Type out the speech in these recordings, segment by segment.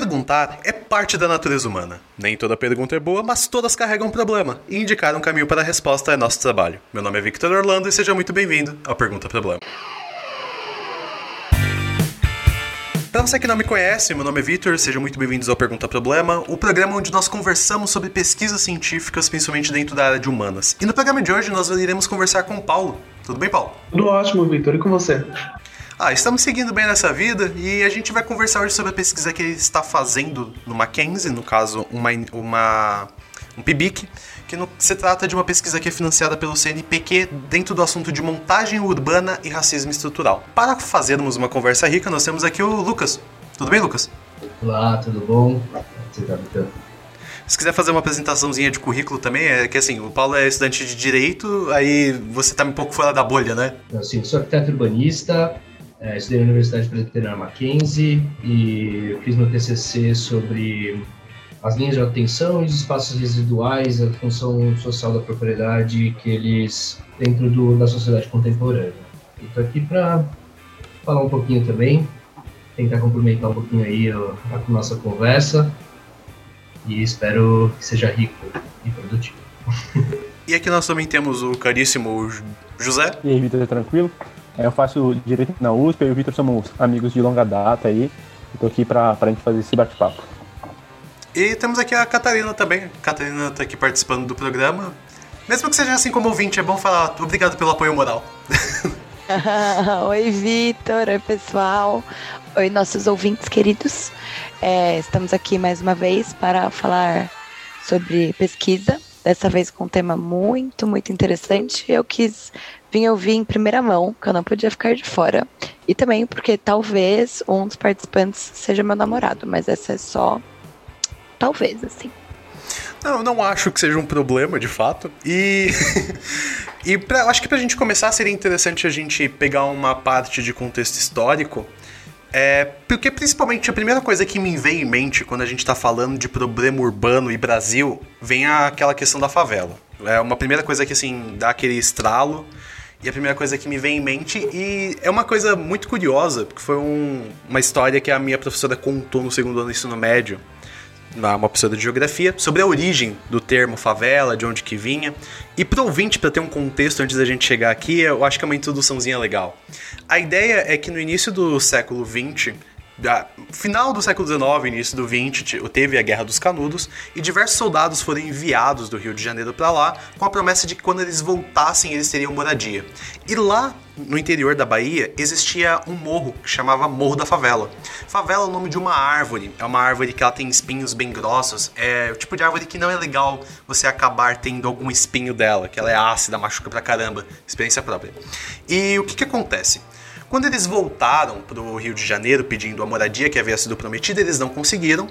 Perguntar é parte da natureza humana. Nem toda pergunta é boa, mas todas carregam um problema. E indicar um caminho para a resposta é nosso trabalho. Meu nome é Victor Orlando e seja muito bem-vindo ao Pergunta Problema. Para você que não me conhece, meu nome é Vitor, sejam muito bem-vindos ao Pergunta Problema, o programa onde nós conversamos sobre pesquisas científicas, principalmente dentro da área de humanas. E no programa de hoje nós iremos conversar com o Paulo. Tudo bem, Paulo? Tudo ótimo, Vitor. E com você? Ah, estamos seguindo bem nessa vida e a gente vai conversar hoje sobre a pesquisa que ele está fazendo no Mackenzie, no caso, uma, uma um PIBIC, que no, se trata de uma pesquisa que é financiada pelo CNPq dentro do assunto de montagem urbana e racismo estrutural. Para fazermos uma conversa rica, nós temos aqui o Lucas. Tudo bem, Lucas? Olá, tudo bom? Você se quiser fazer uma apresentaçãozinha de currículo também, é que assim, o Paulo é estudante de Direito, aí você tá um pouco fora da bolha, né? Sim, sou arquiteto urbanista, é, estudei na Universidade Presbiteriana Mackenzie e fiz meu TCC sobre as linhas de atenção e os espaços residuais, a função social da propriedade que eles dentro do, da sociedade contemporânea. Estou aqui para falar um pouquinho também, tentar complementar um pouquinho aí a, a nossa conversa e espero que seja rico e produtivo. E aqui nós também temos o caríssimo José. E aí, Vitor, tranquilo? É, eu faço direito na USP, eu e o Vitor somos amigos de longa data aí. Estou aqui para a gente fazer esse bate-papo. E temos aqui a Catarina também. A Catarina está aqui participando do programa. Mesmo que seja assim como ouvinte, é bom falar obrigado pelo apoio moral. Oi, Vitor. Oi, pessoal. Oi, nossos ouvintes queridos. É, estamos aqui mais uma vez para falar sobre pesquisa. Dessa vez com um tema muito, muito interessante. Eu quis vim ouvir em primeira mão, que eu não podia ficar de fora. E também porque talvez um dos participantes seja meu namorado, mas essa é só talvez, assim. Não, não acho que seja um problema, de fato. E. e pra, acho que pra gente começar seria interessante a gente pegar uma parte de contexto histórico. É, porque principalmente a primeira coisa que me vem em mente quando a gente tá falando de problema urbano e Brasil vem aquela questão da favela. É uma primeira coisa que assim dá aquele estralo e a primeira coisa que me vem em mente, e é uma coisa muito curiosa, porque foi um, uma história que a minha professora contou no segundo ano do ensino médio, uma professora de geografia, sobre a origem do termo favela, de onde que vinha. E para ouvinte, para ter um contexto antes da gente chegar aqui, eu acho que é uma introduçãozinha legal. A ideia é que no início do século XX, final do século XIX, início do XX, teve a Guerra dos Canudos e diversos soldados foram enviados do Rio de Janeiro para lá com a promessa de que quando eles voltassem eles teriam moradia. E lá no interior da Bahia existia um morro que chamava Morro da Favela. Favela é o nome de uma árvore, é uma árvore que ela tem espinhos bem grossos, é o tipo de árvore que não é legal você acabar tendo algum espinho dela, que ela é ácida, machuca pra caramba, experiência própria. E o que que acontece? Quando eles voltaram para o Rio de Janeiro pedindo a moradia que havia sido prometida, eles não conseguiram.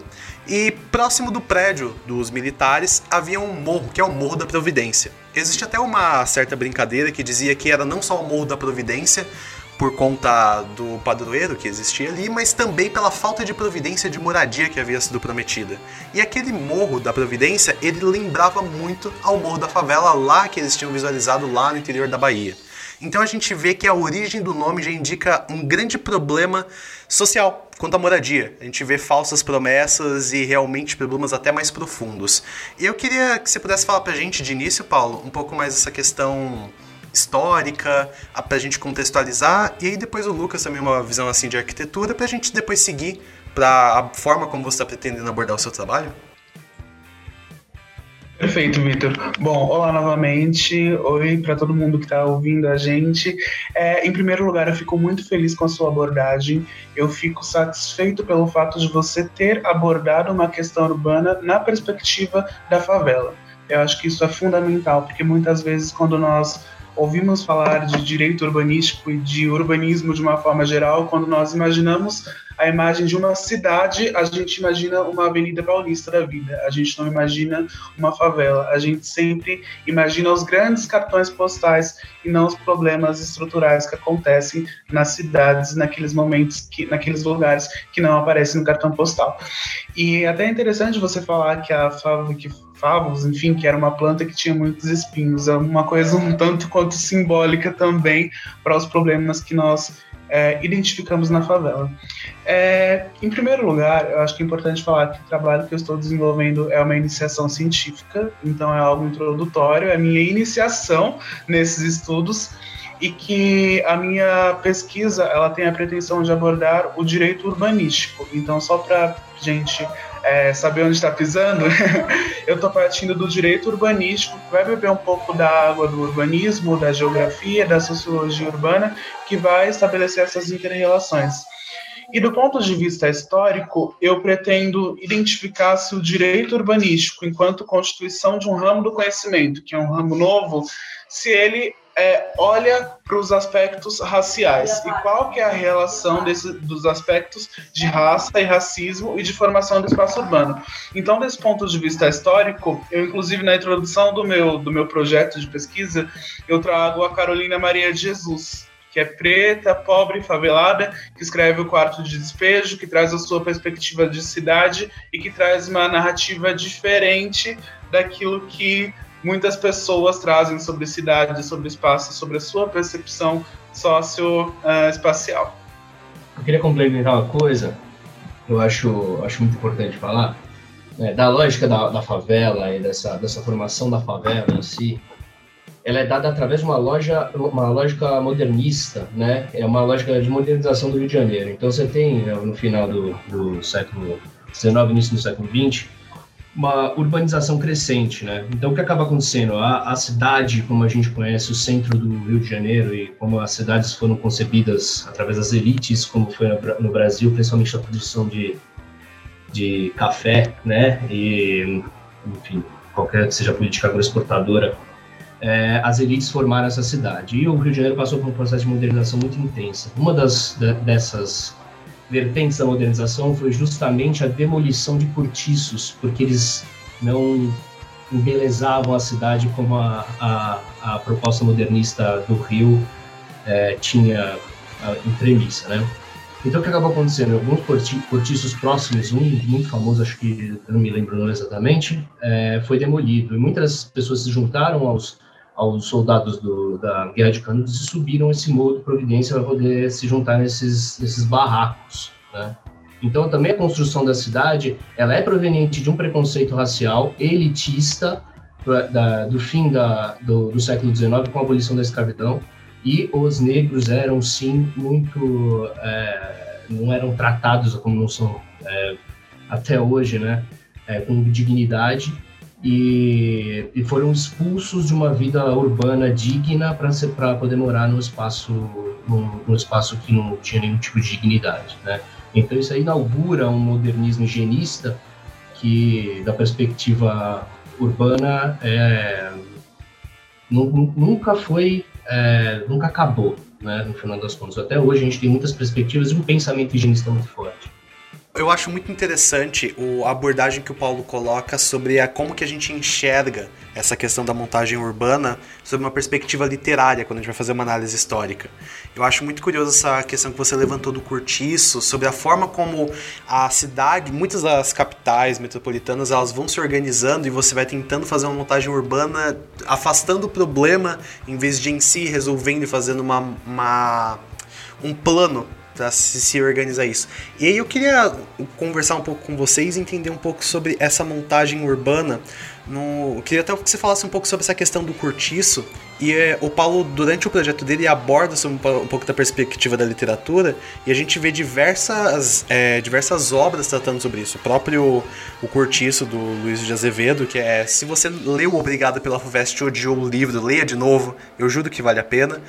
E próximo do prédio dos militares havia um morro, que é o Morro da Providência. Existe até uma certa brincadeira que dizia que era não só o Morro da Providência, por conta do padroeiro que existia ali, mas também pela falta de providência de moradia que havia sido prometida. E aquele morro da Providência, ele lembrava muito ao morro da favela lá que eles tinham visualizado lá no interior da Bahia. Então a gente vê que a origem do nome já indica um grande problema social quanto à moradia. A gente vê falsas promessas e realmente problemas até mais profundos. Eu queria que você pudesse falar pra gente de início, Paulo, um pouco mais essa questão histórica, pra gente contextualizar, e aí depois o Lucas também uma visão assim de arquitetura, pra gente depois seguir para a forma como você está pretendendo abordar o seu trabalho. Perfeito, Vitor. Bom, olá novamente. Oi para todo mundo que está ouvindo a gente. É, em primeiro lugar, eu fico muito feliz com a sua abordagem. Eu fico satisfeito pelo fato de você ter abordado uma questão urbana na perspectiva da favela. Eu acho que isso é fundamental, porque muitas vezes, quando nós ouvimos falar de direito urbanístico e de urbanismo de uma forma geral, quando nós imaginamos a imagem de uma cidade, a gente imagina uma avenida paulista da vida, a gente não imagina uma favela, a gente sempre imagina os grandes cartões postais e não os problemas estruturais que acontecem nas cidades, naqueles momentos, que, naqueles lugares que não aparecem no cartão postal. E até é interessante você falar que a favela, que favos, enfim, que era uma planta que tinha muitos espinhos, é uma coisa um tanto quanto simbólica também para os problemas que nós é, identificamos na favela. É, em primeiro lugar, eu acho que é importante falar que o trabalho que eu estou desenvolvendo é uma iniciação científica, então é algo introdutório, é a minha iniciação nesses estudos e que a minha pesquisa ela tem a pretensão de abordar o direito urbanístico. Então, só para gente é, saber onde está pisando, eu estou partindo do direito urbanístico, que vai beber um pouco da água do urbanismo, da geografia, da sociologia urbana, que vai estabelecer essas interrelações. E do ponto de vista histórico, eu pretendo identificar se o direito urbanístico, enquanto constituição de um ramo do conhecimento, que é um ramo novo, se ele é, olha para os aspectos raciais e qual que é a relação desse, dos aspectos de raça e racismo e de formação do espaço urbano. Então, desse ponto de vista histórico, eu inclusive na introdução do meu, do meu projeto de pesquisa, eu trago a Carolina Maria de Jesus, que é preta, pobre, favelada, que escreve o Quarto de Despejo, que traz a sua perspectiva de cidade e que traz uma narrativa diferente daquilo que muitas pessoas trazem sobre cidade, sobre espaço, sobre a sua percepção socioespacial. Eu queria complementar uma coisa, eu acho, acho muito importante falar, né, da lógica da, da favela e dessa, dessa formação da favela em si, ela é dada através de uma, loja, uma lógica modernista, né? É uma lógica de modernização do Rio de Janeiro. Então você tem, né, no final do, do século XIX, início do século XX, uma urbanização crescente, né? Então, o que acaba acontecendo? A, a, cidade, como a gente conhece, o centro do Rio de Janeiro e como as cidades foram concebidas através das elites, como foi no Brasil, principalmente a produção de, de café, né? E, enfim, qualquer que seja a política agroexportadora, é, as elites formaram essa cidade. E o Rio de Janeiro passou por um processo de modernização muito intensa. Uma das dessas vertentes da modernização foi justamente a demolição de cortiços, porque eles não embelezavam a cidade como a, a, a proposta modernista do Rio é, tinha em premissa, né? Então, o que acabou acontecendo? Alguns cortiços próximos, um muito famoso, acho que eu não me lembro não exatamente, é, foi demolido. E muitas pessoas se juntaram aos, aos soldados do, da Guerra de Canudos e subiram esse morro de Providência para poder se juntar nesses, nesses barracos. Né? Então, também a construção da cidade ela é proveniente de um preconceito racial elitista da, do fim da, do, do século XIX com a abolição da escravidão e os negros eram sim muito é, não eram tratados como não são é, até hoje, né, é, com dignidade e, e, foram expulsos de uma vida urbana digna para poder morar num espaço num, num, espaço que não tinha nenhum tipo de dignidade, né? Então isso aí inaugura um modernismo higienista que, da perspectiva urbana, é, nunca foi, é, nunca acabou, né? No final das contas, até hoje a gente tem muitas perspectivas de um pensamento higienista muito forte eu acho muito interessante o, a abordagem que o Paulo coloca sobre a, como que a gente enxerga essa questão da montagem urbana sob uma perspectiva literária, quando a gente vai fazer uma análise histórica. Eu acho muito curioso essa questão que você levantou do Curtiço, sobre a forma como a cidade, muitas das capitais metropolitanas, elas vão se organizando e você vai tentando fazer uma montagem urbana afastando o problema, em vez de em si resolvendo e fazendo uma, uma um plano para se, organizar isso. E aí eu queria conversar um pouco com vocês e entender um pouco sobre essa montagem urbana. No, eu queria até que você falasse um pouco sobre essa questão do cortiço. E é, o Paulo, durante o projeto dele, aborda um, um, pouco da perspectiva da literatura. E a gente vê diversas, é, diversas obras tratando sobre isso. O próprio O Cortiço, do Luiz de Azevedo, que é... Se você leu Obrigado pela FUVEST odiou o livro, leia de novo. Eu juro que vale a pena.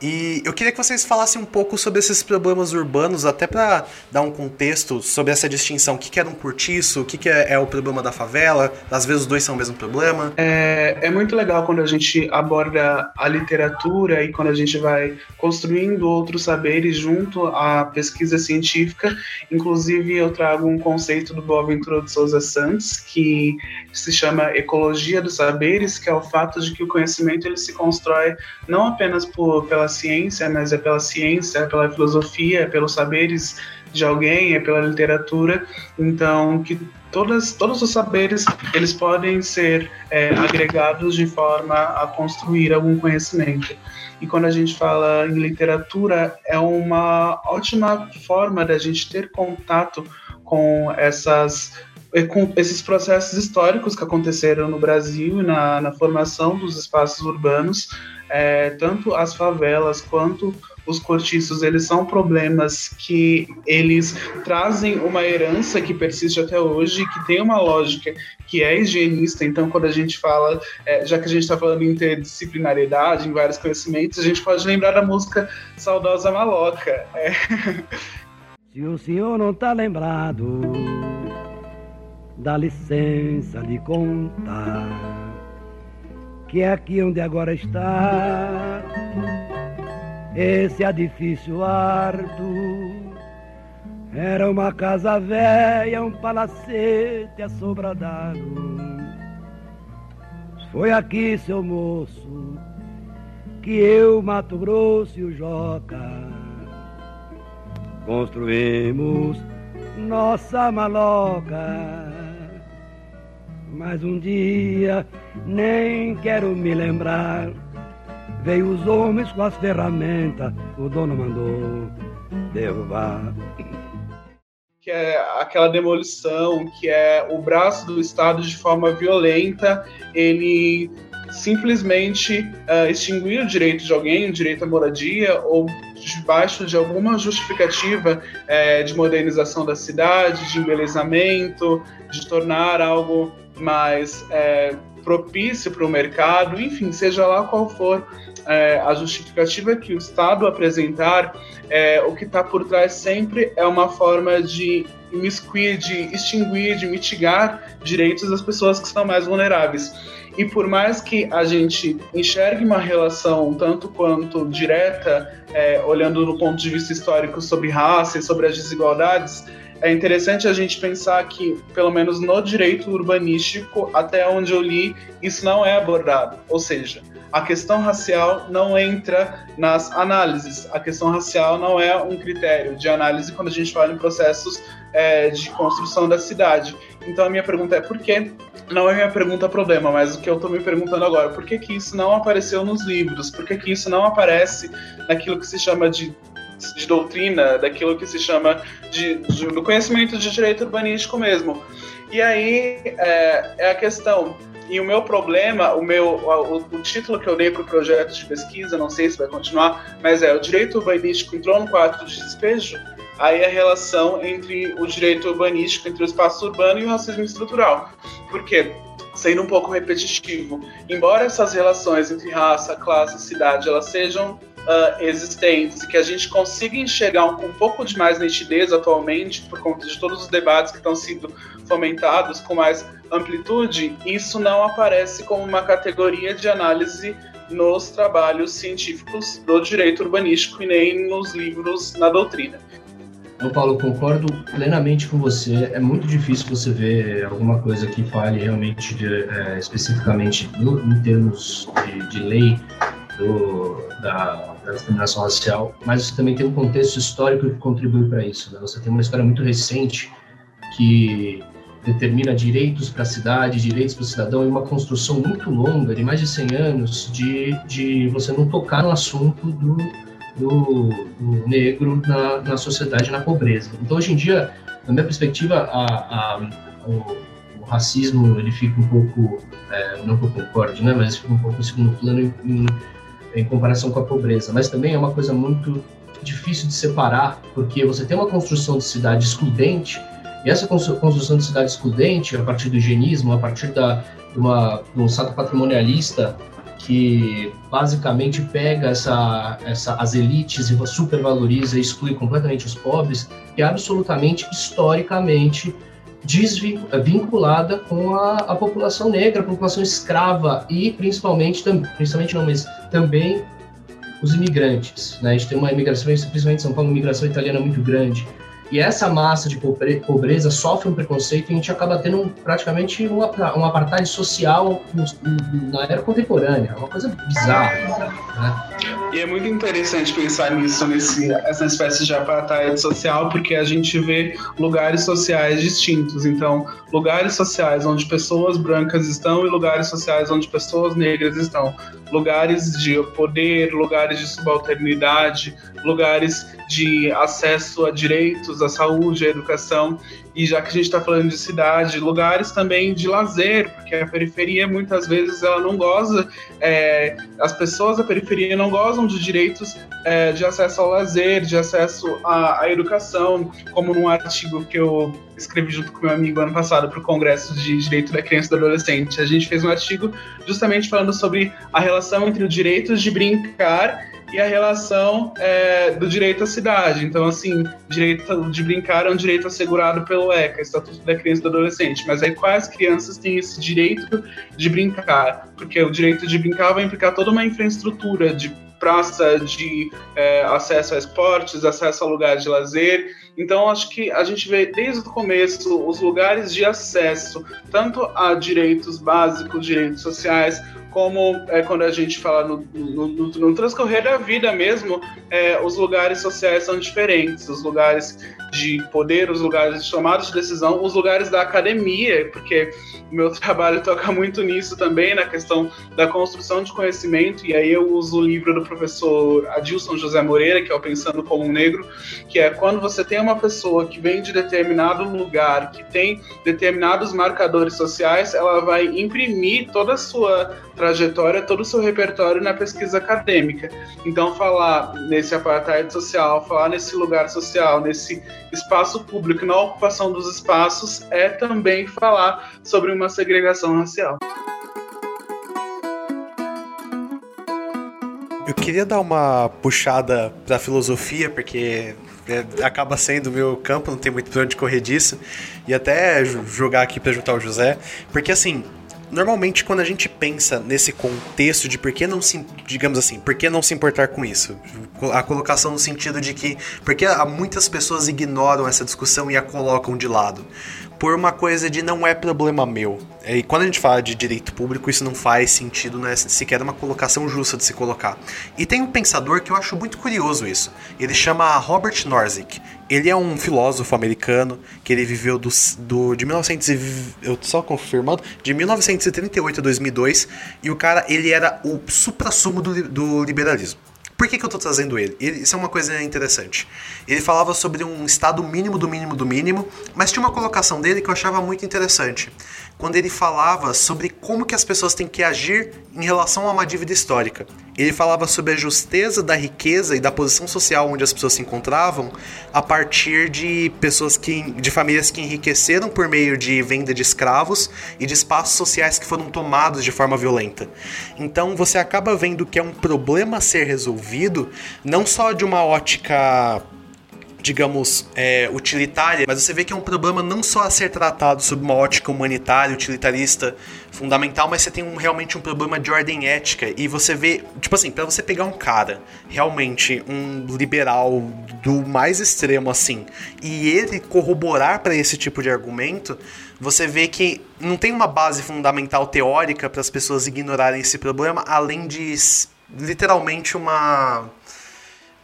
E eu queria que vocês falassem um pouco sobre esses problemas urbanos, até para dar um contexto sobre essa distinção. O que, que era um cortiço, o que, que é, é, o problema da favela, às vezes os dois são o mesmo problema. É, é muito legal quando a gente aborda a literatura e quando a gente vai construindo outros saberes junto à pesquisa científica. Inclusive, eu trago um conceito do Boaventura de Souza Santos, que se chama ecologia dos saberes, que é o fato de que o conhecimento ele se constrói não apenas por, ciência, mas é pela ciência, é pela filosofia, é pelos saberes de alguém, é pela literatura. Então, que todas, todos os saberes eles podem ser é, agregados de forma a construir algum conhecimento. E quando a gente fala em literatura, é uma ótima forma da gente ter contato com essas com esses processos históricos que aconteceram no Brasil e na, na formação dos espaços urbanos, é, tanto as favelas quanto os cortiços, eles são problemas que eles trazem uma herança que persiste até hoje, que tem uma lógica que é higienista. Então, quando a gente fala, é, já que a gente está falando em interdisciplinariedade, em vários conhecimentos, a gente pode lembrar da música Saudosa Maloca. É. Se o senhor não está lembrado, dá licença de contar que é aqui onde agora está esse edifício árduo era uma casa velha, um palacete assobradado. Foi aqui, seu moço, que eu, Mato Grosso e o Joca construímos nossa maloca. Mas um dia, nem quero me lembrar Veio os homens com as ferramentas, o dono mandou derrubar. Que é aquela demolição, que é o braço do Estado de forma violenta, ele simplesmente uh, extinguir o direito de alguém, o direito à moradia, ou debaixo de alguma justificativa é, de modernização da cidade, de embelezamento, de tornar algo mais é, propício para o mercado, enfim, seja lá qual for é, a justificativa que o Estado apresentar, é, o que está por trás sempre é uma forma de imiscuir, de extinguir, de mitigar direitos das pessoas que estão mais vulneráveis. E por mais que a gente enxergue uma relação tanto quanto direta, é, olhando no ponto de vista histórico sobre raça e sobre as desigualdades, é interessante a gente pensar que, pelo menos no direito urbanístico, até onde eu li, isso não é abordado. Ou seja, a questão racial não entra nas análises. A questão racial não é um critério de análise quando a gente fala em processos é, de construção da cidade. Então a minha pergunta é por que? Não é minha pergunta problema, mas o que eu estou me perguntando agora, por que, que isso não apareceu nos livros? Por que, que isso não aparece naquilo que se chama de de doutrina, daquilo que se chama de, de, do conhecimento de direito urbanístico mesmo. E aí é, é a questão, e o meu problema, o meu o, o título que eu dei para o projeto de pesquisa, não sei se vai continuar, mas é o direito urbanístico entrou no quadro de despejo. Aí a relação entre o direito urbanístico, entre o espaço urbano e o racismo estrutural. Por quê? Sendo um pouco repetitivo, embora essas relações entre raça, classe, cidade, elas sejam uh, existentes e que a gente consiga enxergar um, um pouco de mais nitidez atualmente, por conta de todos os debates que estão sendo fomentados com mais amplitude, isso não aparece como uma categoria de análise nos trabalhos científicos do direito urbanístico e nem nos livros na doutrina. Eu, Paulo, concordo plenamente com você. É muito difícil você ver alguma coisa que fale realmente de, é, especificamente no, em termos de, de lei do, da, da, discriminação racial, mas você também tem um contexto histórico que contribui para isso. Né? Você tem uma história muito recente que determina direitos para a cidade, direitos para o cidadão, e uma construção muito longa, de mais de 100 anos, de, de você não tocar no assunto do, do, do negro na, na sociedade, na pobreza. Então, hoje em dia, na minha perspectiva, a, a, o, racismo ele fica um pouco, é, não que eu concorde, né, mas fica um pouco em segundo plano em, em comparação com a pobreza. Mas também é uma coisa muito difícil de separar, porque você tem uma construção de cidade excludente, e essa construção de cidade excludente, a partir do higienismo, a partir da, de, uma, de um Estado patrimonialista que basicamente pega essa, essa, as elites e supervaloriza e exclui completamente os pobres, que é absolutamente, historicamente, desvinculada com a, a, população negra, a população escrava e principalmente, principalmente não, mas também os imigrantes. Né? A gente tem uma imigração, principalmente em São Paulo, uma imigração italiana muito grande. E essa massa de pobre, pobreza sofre um preconceito e a gente acaba tendo um, praticamente um, um apartheid social na era contemporânea. É uma coisa bizarra. Né? E é muito interessante pensar nisso, nesse, essa espécie de apartheid social, porque a gente vê lugares sociais distintos. Então, lugares sociais onde pessoas brancas estão e lugares sociais onde pessoas negras estão. Lugares de poder, lugares de subalternidade, lugares de acesso a direitos, à saúde, à educação. E já que a gente está falando de cidade, lugares também de lazer, porque a periferia muitas vezes ela não goza, é, as pessoas da periferia não gozam de direitos é, de acesso ao lazer, de acesso à, à, educação, como num artigo que eu escrevi junto com meu amigo ano passado para o Congresso de Direito da Criança e do Adolescente. A gente fez um artigo justamente falando sobre a relação entre os direitos de brincar e a relação é, do direito à cidade. Então, assim, direito de brincar é um direito assegurado pelo ECA, Estatuto da Criança e do Adolescente. Mas aí quais crianças têm esse direito de brincar? Porque o direito de brincar vai implicar toda uma infraestrutura de praça, de é, acesso a esportes, acesso a lugares de lazer. Então, acho que a gente vê desde o começo os lugares de acesso, tanto a direitos básicos, direitos sociais, como é, quando a gente fala no, no, no, no transcorrer da vida mesmo, é, os lugares sociais são diferentes, os lugares de poder, os lugares de tomada de decisão, os lugares da academia, porque meu trabalho toca muito nisso também, na questão da construção de conhecimento, e aí eu uso o livro do professor Adilson José Moreira, que é o Pensando como um Negro, que é quando você tem uma pessoa que vem de determinado lugar, que tem determinados marcadores sociais, ela vai imprimir toda a sua trajetória, todo o seu repertório na pesquisa acadêmica. Então, falar nesse apartheid social, falar nesse lugar social, nesse espaço público, na ocupação dos espaços, é também falar sobre uma segregação racial. Eu queria dar uma puxada para filosofia, porque é, acaba sendo o meu campo, não tem muito pra onde correr disso, e até jogar aqui para juntar o José, porque assim, Normalmente, quando a gente pensa nesse contexto de por que não se, digamos assim, por que não se importar com isso? A colocação no sentido de que porque muitas pessoas ignoram essa discussão e a colocam de lado por uma coisa de não é problema meu. E quando a gente fala de direito público, isso não faz sentido, não é sequer uma colocação justa de se colocar. E tem um pensador que eu acho muito curioso isso. Ele chama Robert Nozick. Ele é um filósofo americano que ele viveu do, do de 1900 eu só confirmando, de 1938 a 2002, e o cara ele era o supra-sumo do, do liberalismo. Por que, que eu estou trazendo ele? ele? Isso é uma coisa interessante. Ele falava sobre um estado mínimo do mínimo do mínimo, mas tinha uma colocação dele que eu achava muito interessante. Quando ele falava sobre como que as pessoas têm que agir em relação a uma dívida histórica. Ele falava sobre a justeza da riqueza e da posição social onde as pessoas se encontravam a partir de pessoas que de famílias que enriqueceram por meio de venda de escravos e de espaços sociais que foram tomados de forma violenta. Então você acaba vendo que é um problema a ser resolvido não só de uma ótica digamos, é, utilitária, mas você vê que é um problema não só a ser tratado sob uma ótica humanitária, utilitarista, fundamental, mas você tem um, realmente um problema de ordem ética. E você vê, tipo assim, para você pegar um cara, realmente um liberal do mais extremo assim, e ele corroborar para esse tipo de argumento, você vê que não tem uma base fundamental teórica para as pessoas ignorarem esse problema, além de literalmente uma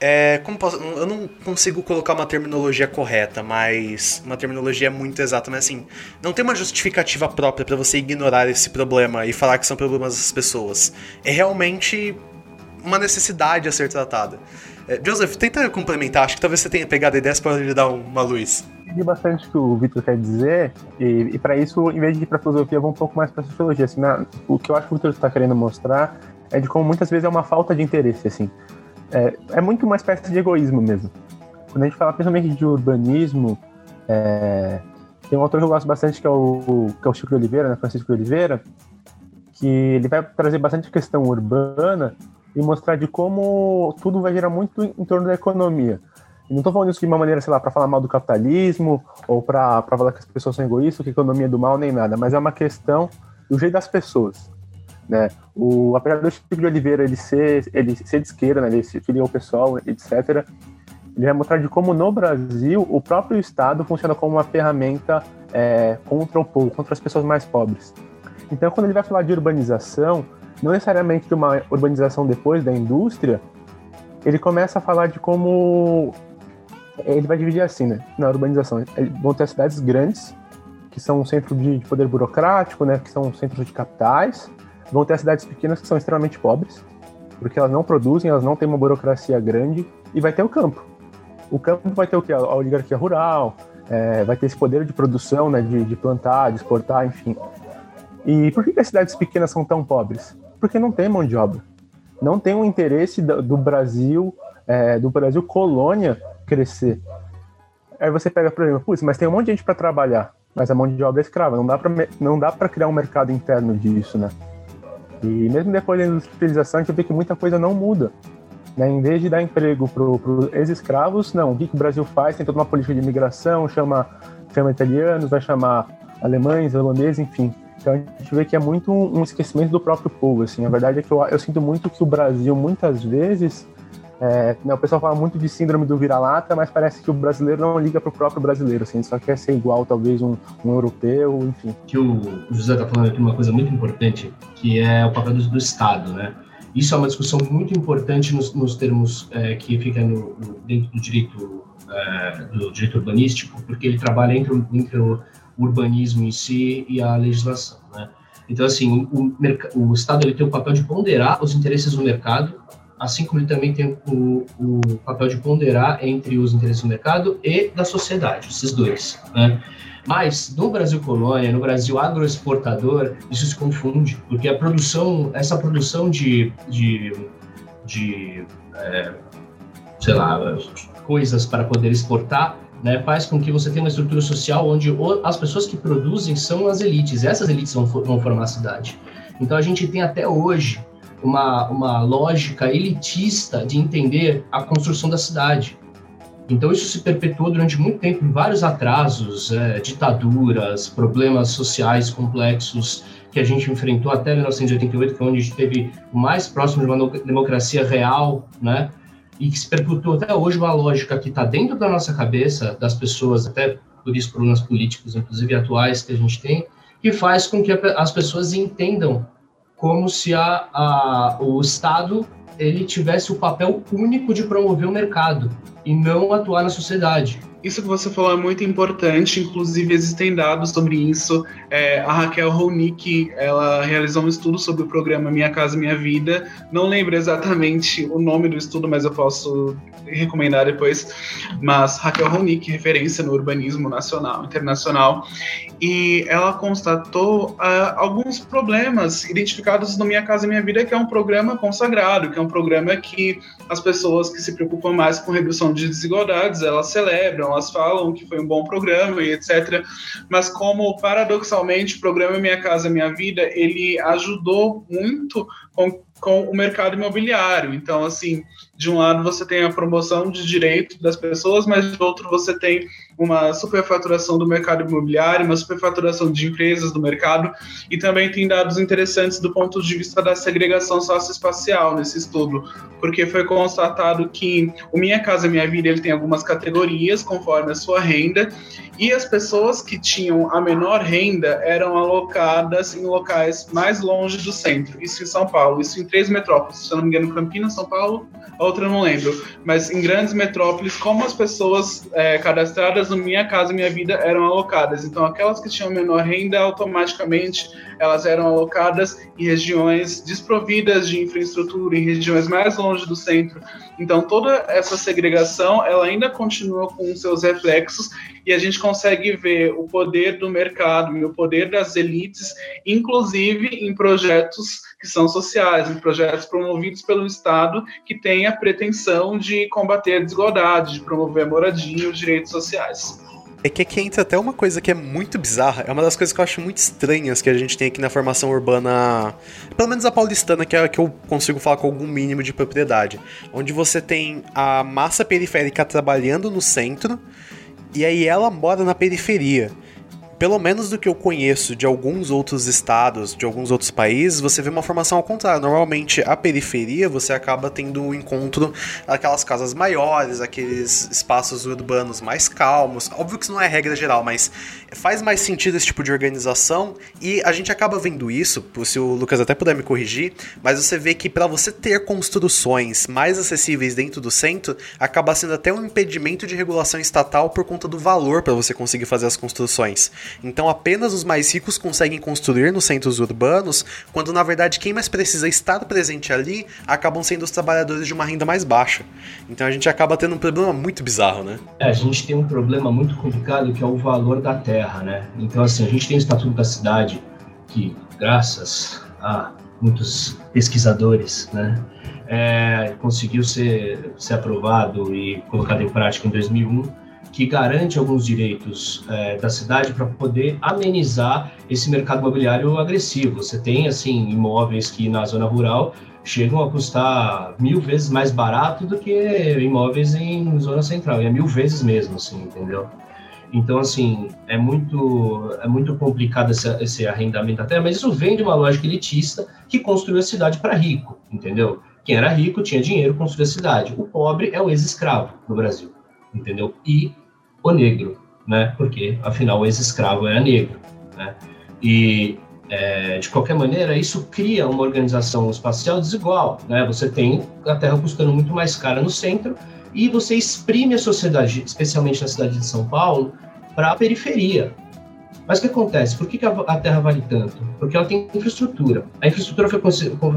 é, como posso, eu não consigo colocar uma terminologia correta, mas uma terminologia muito exata, mas assim, não tem uma justificativa própria para você ignorar esse problema e falar que são problemas das pessoas. É realmente uma necessidade a ser tratada. É, Joseph, tenta complementar, acho que talvez você tenha pegado a ideia para lhe dar uma luz. Entendi bastante o que o Vitor quer dizer, e, e para isso, em vez de ir para filosofia, vou um pouco mais para sociologia. Assim, na, o que eu acho que o Vitor está querendo mostrar é de como muitas vezes é uma falta de interesse, assim é, é muito uma espécie de egoísmo mesmo. Quando a gente fala principalmente de urbanismo, é, tem um autor que eu gosto bastante que é o, que é o Chico de Oliveira, né, Francisco de Oliveira, que ele vai trazer bastante questão urbana e mostrar de como tudo vai girar muito em torno da economia. E não estou falando isso de uma maneira, sei lá, para falar mal do capitalismo ou para falar que as pessoas são egoístas, que a economia é do mal, nem nada, mas é uma questão do jeito das pessoas. Né? O, apesar do Chico de Oliveira ele ser, ele ser de esquerda, né? ele se filiou ao pessoal, etc., Ele vai mostrar de como no Brasil o próprio Estado funciona como uma ferramenta é, contra o povo, contra as pessoas mais pobres. Então, quando ele vai falar de urbanização, não necessariamente de uma urbanização depois da indústria, ele começa a falar de como ele vai dividir assim, né? Na urbanização, vão ter cidades grandes que são um centro de poder burocrático, né? Que são centros de capitais. Vão ter as cidades pequenas que são extremamente pobres, porque elas não produzem, elas não têm uma burocracia grande. E vai ter o campo. O campo vai ter o que? A oligarquia rural, é, vai ter esse poder de produção, né? De, de plantar, de exportar, enfim. E por que, as cidades pequenas são tão pobres? Porque não tem mão de obra. Não tem um interesse do, do Brasil, é, do Brasil colônia, crescer. Aí você pega, por exemplo, mas tem um monte de gente para trabalhar, mas a mão de obra é escrava. Não dá para criar um mercado interno disso, né? E mesmo depois da industrialização, a gente vê que muita coisa não muda. Né? Em vez de dar emprego para os ex-escravos, não. O que, que o Brasil faz? Tem toda uma política de imigração, chama, chama italianos, vai chamar alemães, holandeses, enfim. Então a gente vê que é muito um esquecimento do próprio povo. Assim. A verdade é que eu, eu sinto muito que o Brasil, muitas vezes, é, né, o pessoal fala muito de síndrome do vira-lata, mas parece que o brasileiro não liga para o próprio brasileiro, assim, só quer ser igual, talvez, um, um europeu, enfim. Que o José está falando aqui uma coisa muito importante, que é o papel do, do Estado, né? Isso é uma discussão muito importante nos, nos termos é, que fica no, dentro do direito, é, do direito urbanístico, porque ele trabalha entre, entre o urbanismo em si e a legislação, né? Então, assim, o, o Estado ele tem o papel de ponderar os interesses do mercado, assim como ele também tem o, o papel de ponderar entre os interesses do mercado e da sociedade, esses dois, né? Mas no Brasil colônia, no Brasil agroexportador, isso se confunde, porque a produção, essa produção de, de, de é, sei lá, coisas para poder exportar, né, faz com que você tenha uma estrutura social onde as pessoas que produzem são as elites, essas elites vão, vão formar a cidade. Então a gente tem até hoje uma, uma lógica elitista de entender a construção da cidade. Então isso se perpetuou durante muito tempo em vários atrasos, é, ditaduras, problemas sociais complexos que a gente enfrentou até 1988, que é onde a gente teve o mais próximo de uma democracia real, né? E que se perpetuou até hoje uma lógica que está dentro da nossa cabeça, das pessoas, até por isso problemas políticos, inclusive atuais, que a gente tem, que faz com que as pessoas entendam como se a, a, o Estado ele tivesse o papel único de promover o mercado e não atuar na sociedade. Isso que você falou é muito importante, inclusive existem dados sobre isso. É, a Raquel Ronick, ela realizou um estudo sobre o programa Minha Casa Minha Vida. Não lembro exatamente o nome do estudo, mas eu posso recomendar depois. Mas Raquel Ronick, referência no urbanismo nacional, internacional, e ela constatou uh, alguns problemas identificados no Minha Casa Minha Vida, que é um programa consagrado, que é um programa que as pessoas que se preocupam mais com redução de desigualdades, elas celebram, elas falam que foi um bom programa e etc. Mas como paradoxalmente o programa Minha Casa Minha Vida ele ajudou muito com, com o mercado imobiliário. Então assim, de um lado você tem a promoção de direito das pessoas, mas de outro você tem uma superfaturação do mercado imobiliário, uma superfaturação de empresas do mercado, e também tem dados interessantes do ponto de vista da segregação socioespacial nesse estudo, porque foi constatado que o Minha Casa Minha Vida ele tem algumas categorias conforme a sua renda, e as pessoas que tinham a menor renda eram alocadas em locais mais longe do centro, isso em São Paulo, isso em três metrópoles, se eu não me engano, Campinas, São Paulo, outra eu não lembro, mas em grandes metrópoles, como as pessoas é, cadastradas no Minha Casa Minha Vida eram alocadas. Então, aquelas que tinham menor renda, automaticamente elas eram alocadas em regiões desprovidas de infraestrutura, em regiões mais longe do centro. Então, toda essa segregação, ela ainda continua com seus reflexos e a gente consegue ver o poder do mercado e o poder das elites, inclusive em projetos que são sociais, em projetos promovidos pelo Estado que têm a pretensão de combater a desigualdade, de promover a moradia e os direitos sociais. É que aqui entra até uma coisa que é muito bizarra, é uma das coisas que eu acho muito estranhas que a gente tem aqui na formação urbana, pelo menos a paulistana, que é a que eu consigo falar com algum mínimo de propriedade, onde você tem a massa periférica trabalhando no centro, e aí ela mora na periferia pelo menos do que eu conheço de alguns outros estados, de alguns outros países, você vê uma formação ao contrário. Normalmente, a periferia, você acaba tendo um encontro aquelas casas maiores, aqueles espaços urbanos mais calmos. Óbvio que isso não é regra geral, mas faz mais sentido esse tipo de organização e a gente acaba vendo isso, se o Lucas até puder me corrigir, mas você vê que para você ter construções mais acessíveis dentro do centro, acaba sendo até um impedimento de regulação estatal por conta do valor para você conseguir fazer as construções. Então apenas os mais ricos conseguem construir nos centros urbanos, quando na verdade quem mais precisa estar presente ali acabam sendo os trabalhadores de uma renda mais baixa. Então a gente acaba tendo um problema muito bizarro, né? É, a gente tem um problema muito complicado que é o valor da terra, né? Então assim, a gente tem o Estatuto da Cidade que, graças a muitos pesquisadores, né, é, conseguiu ser, ser aprovado e colocado em prática em 2001, que garante alguns direitos é, da cidade para poder amenizar esse mercado imobiliário agressivo. Você tem, assim, imóveis que na zona rural chegam a custar mil vezes mais barato do que imóveis em zona central, e é mil vezes mesmo, assim, entendeu? Então, assim, é muito, é muito complicado esse, esse arrendamento da terra, mas isso vem de uma lógica elitista que construiu a cidade para rico, entendeu? Quem era rico tinha dinheiro, construiu a cidade. O pobre é o ex-escravo no Brasil, entendeu? E o negro, né? Porque, afinal, o ex-escravo era negro, né? E, é, de qualquer maneira, isso cria uma organização espacial desigual, né? Você tem a terra custando muito mais cara no centro e você exprime a sociedade, especialmente na cidade de São Paulo, para a periferia. Mas o que acontece? Por que, a Terra vale tanto? Porque ela tem infraestrutura. A infraestrutura foi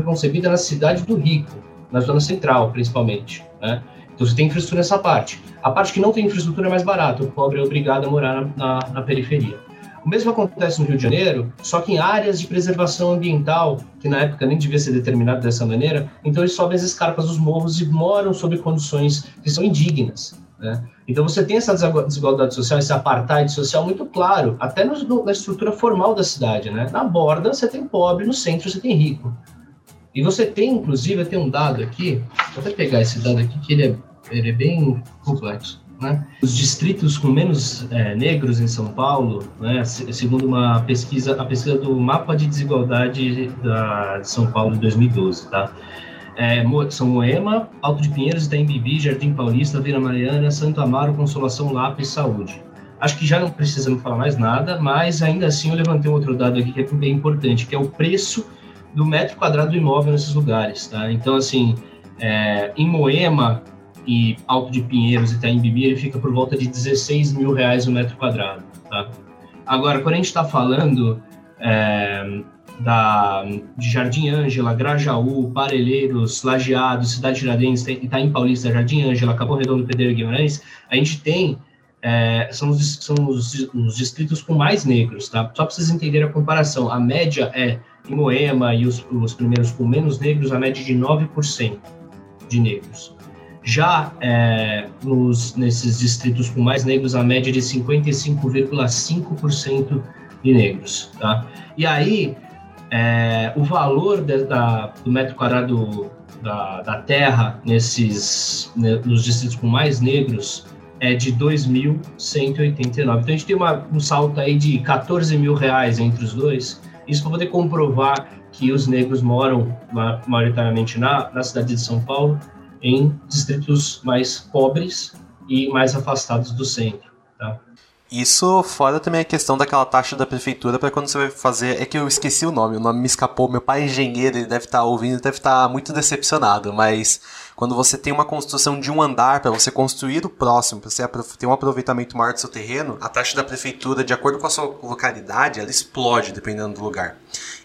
concebida na cidade do rico, na zona central, principalmente. Né? Então você tem infraestrutura nessa parte. A parte que não tem infraestrutura é mais barata, o pobre é obrigado a morar na, na, na periferia. O mesmo acontece no Rio de Janeiro, só que em áreas de preservação ambiental, que na época nem devia ser determinado dessa maneira, então eles sobem as escarpas dos morros e moram sob condições que são indignas. Né? Então você tem essa desigualdade social, esse apartheid social muito claro, até no, na estrutura formal da cidade. Né? Na borda você tem pobre, no centro você tem rico. E você tem, inclusive, tem um dado aqui, vou até pegar esse dado aqui, que ele é, ele é bem complexo. Né? Os distritos com menos é, negros em São Paulo, né, segundo uma pesquisa, a pesquisa do Mapa de Desigualdade da, de São Paulo de 2012, tá? É, são Moema, Alto de Pinheiros, Itaim Bibi, Jardim Paulista, Vila Mariana, Santo Amaro, Consolação Lápis, Saúde. Acho que já não precisamos falar mais nada, mas ainda assim eu levantei um outro dado aqui que é bem importante, que é o preço do metro quadrado do imóvel nesses lugares, tá? Então, assim, é, em Moema, e Alto de Pinheiros e Itaim Bibi, ele fica por volta de 16 mil reais o metro quadrado. Tá? Agora, quando a gente está falando é, da, de Jardim Ângela, Grajaú, Parelheiros, Lajeado, Cidade Tiradentes, Itaim Paulista, Jardim Ângela, Capão Redondo, Pedreiro Guimarães, a gente tem é, são, os, são os, os, distritos com mais negros, tá? Só para vocês entenderem a comparação, a média é em Moema e os, os primeiros com menos negros, a média de 9% de negros. Já é, nos, nesses distritos com mais negros, a média é de 55,5% de negros. Tá? E aí, é, o valor de, da, do metro quadrado da, da terra nesses, né, nos distritos com mais negros é de 2.189. Então a gente tem uma, um salto aí de 14 mil reais entre os dois. Isso para poder comprovar que os negros moram majoritariamente na, na cidade de São Paulo em distritos mais pobres e mais afastados do centro. Tá? Isso fora também a questão daquela taxa da prefeitura para quando você vai fazer. É que eu esqueci o nome, o nome me escapou. Meu pai é engenheiro, ele deve estar tá ouvindo, deve estar tá muito decepcionado, mas quando você tem uma construção de um andar para você construir o próximo, para você ter um aproveitamento maior do seu terreno, a taxa da prefeitura, de acordo com a sua localidade, ela explode dependendo do lugar.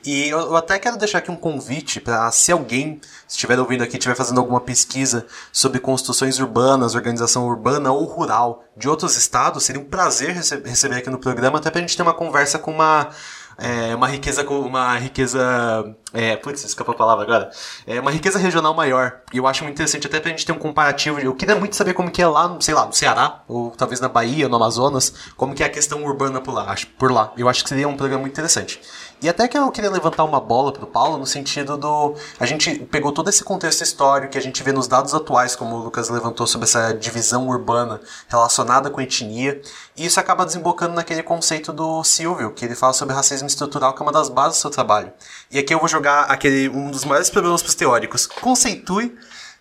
E eu até quero deixar aqui um convite para se alguém estiver ouvindo aqui, estiver fazendo alguma pesquisa sobre construções urbanas, organização urbana ou rural de outros estados, seria um prazer receber aqui no programa, até para a gente ter uma conversa com uma é, uma riqueza uma riqueza É, putz, escapou a palavra agora. É uma riqueza regional maior. E eu acho muito interessante até pra gente ter um comparativo. Eu queria muito saber como que é lá, sei lá, no Ceará, ou talvez na Bahia, no Amazonas, como que é a questão urbana por lá. Por lá. Eu acho que seria um programa muito interessante. E até que eu queria levantar uma bola pro Paulo no sentido do. A gente pegou todo esse contexto histórico que a gente vê nos dados atuais, como o Lucas levantou sobre essa divisão urbana relacionada com etnia, e isso acaba desembocando naquele conceito do Silvio, que ele fala sobre racismo estrutural, que é uma das bases do seu trabalho. E aqui eu vou jogar aquele um dos maiores problemas pros teóricos. Conceitue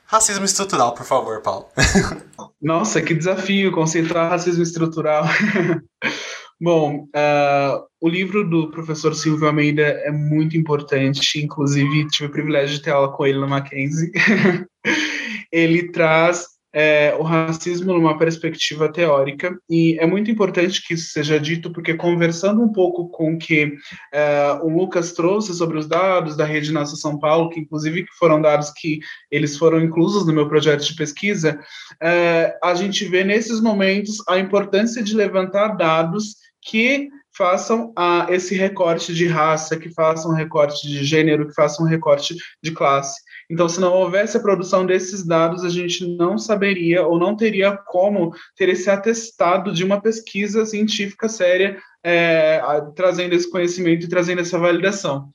racismo estrutural, por favor, Paulo. Nossa, que desafio conceituar racismo estrutural. Bom, uh, o livro do professor Silvio Almeida é muito importante, inclusive tive o privilégio de ter aula com ele na Mackenzie. ele traz é, o racismo numa perspectiva teórica, e é muito importante que isso seja dito, porque conversando um pouco com o que é, o Lucas trouxe sobre os dados da Rede Nossa São Paulo, que inclusive foram dados que eles foram inclusos no meu projeto de pesquisa, é, a gente vê nesses momentos a importância de levantar dados que façam esse recorte de raça, que façam recorte de gênero, que façam recorte de classe. Então, se não houvesse a produção desses dados, a gente não saberia ou não teria como ter esse atestado de uma pesquisa científica séria, é, trazendo esse conhecimento e trazendo essa validação.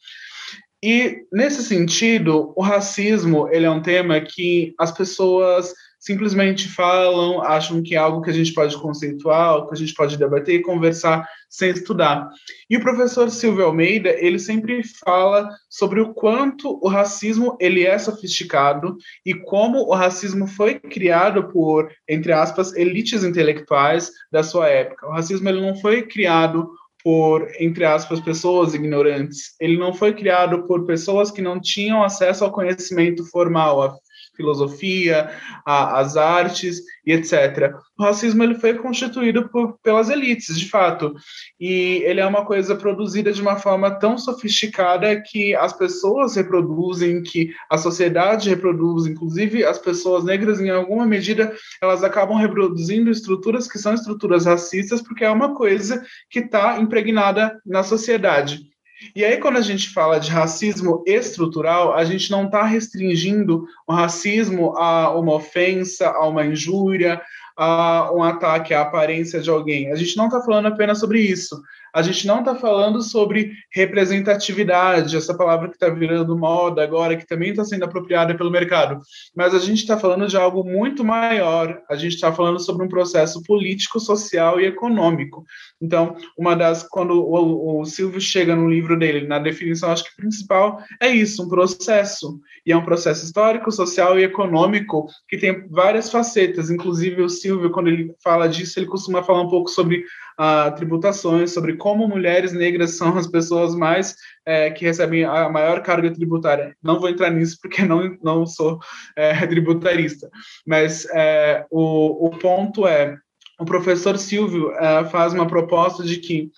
E, nesse sentido, o racismo ele é um tema que as pessoas simplesmente falam, acham que é algo que a gente pode conceituar, que a gente pode debater e conversar sem estudar. E o professor Silvio Almeida, ele sempre fala sobre o quanto o racismo ele é sofisticado e como o racismo foi criado por, entre aspas, elites intelectuais da sua época. O racismo ele não foi criado por, entre aspas, pessoas ignorantes. Ele não foi criado por pessoas que não tinham acesso ao conhecimento formal, filosofia, a, as artes e etc. O racismo ele foi constituído por, pelas elites, de fato, e ele é uma coisa produzida de uma forma tão sofisticada que as pessoas reproduzem, que a sociedade reproduz, inclusive as pessoas negras, em alguma medida, elas acabam reproduzindo estruturas que são estruturas racistas, porque é uma coisa que está impregnada na sociedade. E aí, quando a gente fala de racismo estrutural, a gente não está restringindo o racismo a uma ofensa, a uma injúria, a um ataque à aparência de alguém. A gente não está falando apenas sobre isso a gente não está falando sobre representatividade, essa palavra que está virando moda agora, que também está sendo apropriada pelo mercado, mas a gente está falando de algo muito maior, a gente está falando sobre um processo político, social e econômico. Então, uma das, quando o, o Silvio chega no livro dele, na definição, acho que principal é isso, um processo, e é um processo histórico, social e econômico que tem várias facetas, inclusive o Silvio, quando ele fala disso, ele costuma falar um pouco sobre uh, tributações, sobre como mulheres negras são as pessoas mais é, que recebem a maior carga tributária. Não vou entrar nisso porque não, não sou é, tributarista, mas é, o, o ponto é, o professor Silvio é, faz uma proposta de que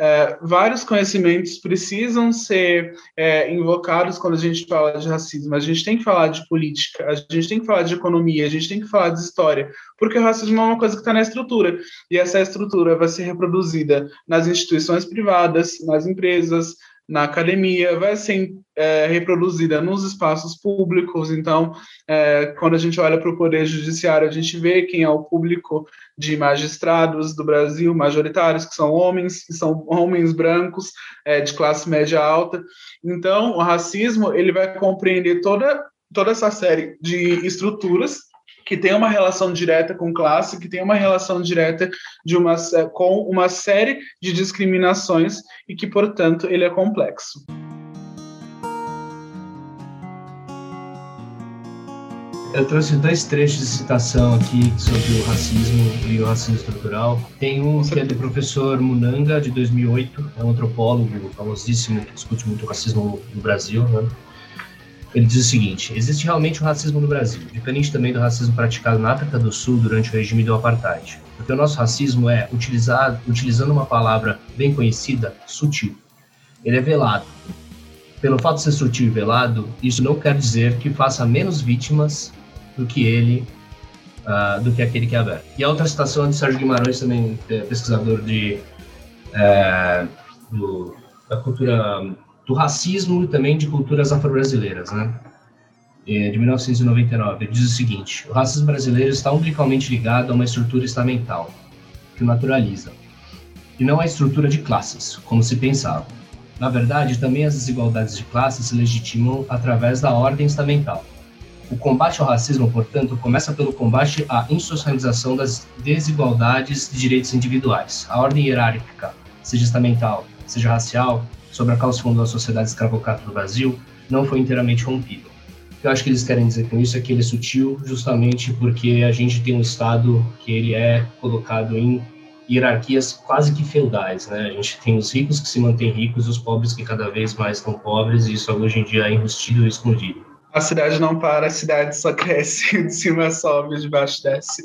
é, vários conhecimentos precisam ser é, invocados quando a gente fala de racismo. A gente tem que falar de política, a gente tem que falar de economia, a gente tem que falar de história, porque o racismo é uma coisa que está na estrutura, e essa estrutura vai ser reproduzida nas instituições privadas, nas empresas, na academia, vai ser é, reproduzida nos espaços públicos. Então, é, quando a gente olha para o Poder Judiciário, a gente vê quem é o público de magistrados do Brasil, majoritários, que são homens, que são homens brancos, é, de classe média alta. Então, o racismo ele vai compreender toda, toda essa série de estruturas que tem uma relação direta com classe, que tem uma relação direta de uma, com uma série de discriminações e que, portanto, ele é complexo. Eu trouxe dois trechos de citação aqui sobre o racismo e o racismo estrutural. Tem um que é do professor Munanga, de 2008, é um antropólogo famosíssimo que discute muito o racismo no Brasil, né? Ele diz o seguinte: existe realmente o racismo no Brasil, diferente também do racismo praticado na África do Sul durante o regime do apartheid. Porque o nosso racismo é, utilizado, utilizando uma palavra bem conhecida, sutil. Ele é velado. Pelo fato de ser sutil e velado, isso não quer dizer que faça menos vítimas do que ele, uh, do que aquele que é aberto. E a outra citação é de Sérgio Guimarães, também é pesquisador de, é, do, da cultura do racismo e também de culturas afro-brasileiras, né? É, de 1999. Ele diz o seguinte: o racismo brasileiro está umbilicalmente ligado a uma estrutura estamental, que o naturaliza, e não a estrutura de classes, como se pensava. Na verdade, também as desigualdades de classes se legitimam através da ordem estamental. O combate ao racismo, portanto, começa pelo combate à insocialização das desigualdades de direitos individuais. A ordem hierárquica, seja estamental, seja racial, sobre a qual se fundou a sociedade escravocrata do Brasil, não foi inteiramente rompida. O que eu acho que eles querem dizer com isso é que ele é sutil justamente porque a gente tem um Estado que ele é colocado em hierarquias quase que feudais, né? A gente tem os ricos que se mantêm ricos os pobres que cada vez mais estão pobres, e isso hoje em dia é enrustido e escondido. A cidade não para, a cidade só cresce, de cima sobe, de baixo desce.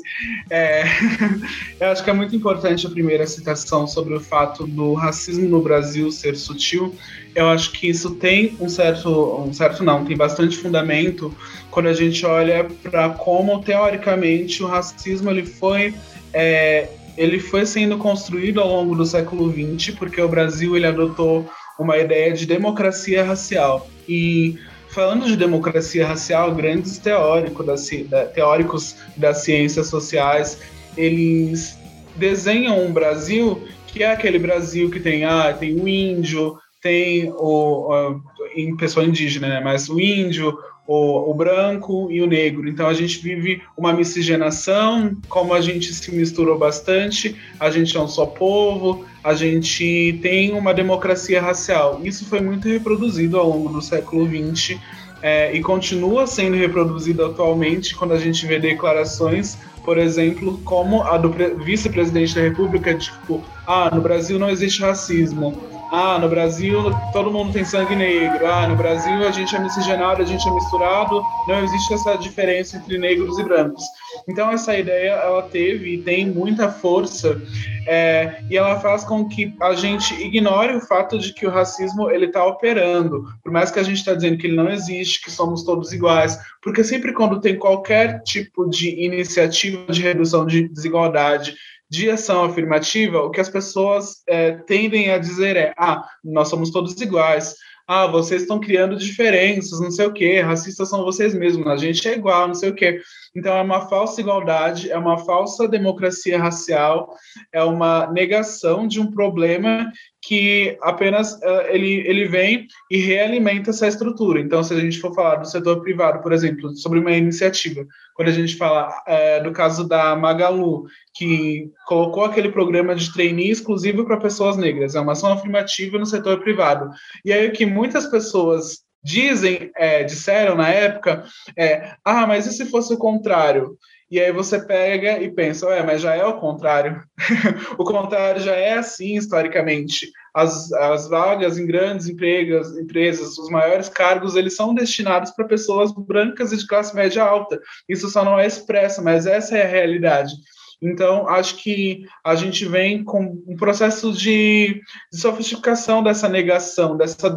É, eu acho que é muito importante a primeira citação sobre o fato do racismo no Brasil ser sutil. Eu acho que isso tem um certo, um certo não, tem bastante fundamento quando a gente olha para como teoricamente o racismo ele foi é, ele foi sendo construído ao longo do século XX, porque o Brasil ele adotou uma ideia de democracia racial e falando de democracia racial, grandes teóricos das, teóricos das ciências sociais, eles desenham um Brasil que é aquele Brasil que tem, ah, tem o índio, tem o, em pessoa indígena, né? mas o índio, o, o, branco e o negro. Então a gente vive uma miscigenação, como a gente se misturou bastante, a gente é um só povo, a gente tem uma democracia racial. Isso foi muito reproduzido ao longo do século XX é, e continua sendo reproduzido atualmente quando a gente vê declarações, por exemplo, como a do vice-presidente da República, tipo, ah, no Brasil não existe racismo ah, no Brasil todo mundo tem sangue negro. Ah, no Brasil a gente é miscigenado, a gente é misturado. Não existe essa diferença entre negros e brancos. Então essa ideia ela teve e tem muita força é, e ela faz com que a gente ignore o fato de que o racismo ele está operando, por mais que a gente está dizendo que ele não existe, que somos todos iguais, porque sempre quando tem qualquer tipo de iniciativa de redução de desigualdade, de ação afirmativa, o que as pessoas é, tendem a dizer é: ah, nós somos todos iguais, ah, vocês estão criando diferenças, não sei o quê, racistas são vocês mesmos, a gente é igual, não sei o quê. Então é uma falsa igualdade, é uma falsa democracia racial, é uma negação de um problema que apenas uh, ele, ele vem e realimenta essa estrutura. Então, se a gente for falar do setor privado, por exemplo, sobre uma iniciativa, quando a gente fala uh, do caso da Magalu, que colocou aquele programa de trainee exclusivo para pessoas negras, é uma ação afirmativa no setor privado. E aí o que muitas pessoas dizem, é, disseram na época, é, ah, mas e se fosse o contrário? E aí você pega e pensa, ué, mas já é o contrário. o contrário já é assim historicamente. As, as vagas em grandes empregas, empresas, os maiores cargos, eles são destinados para pessoas brancas e de classe média alta. Isso só não é expresso, mas essa é a realidade. Então, acho que a gente vem com um processo de, de sofisticação dessa negação, dessa,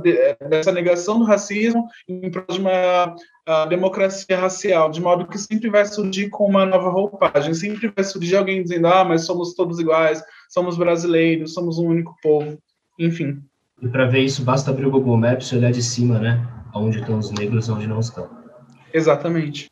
dessa negação do racismo em prol de uma democracia racial, de modo que sempre vai surgir com uma nova roupagem, sempre vai surgir alguém dizendo, ah, mas somos todos iguais, somos brasileiros, somos um único povo, enfim. E para ver isso, basta abrir o Google Maps e olhar de cima, né? Onde estão os negros e onde não estão. Exatamente.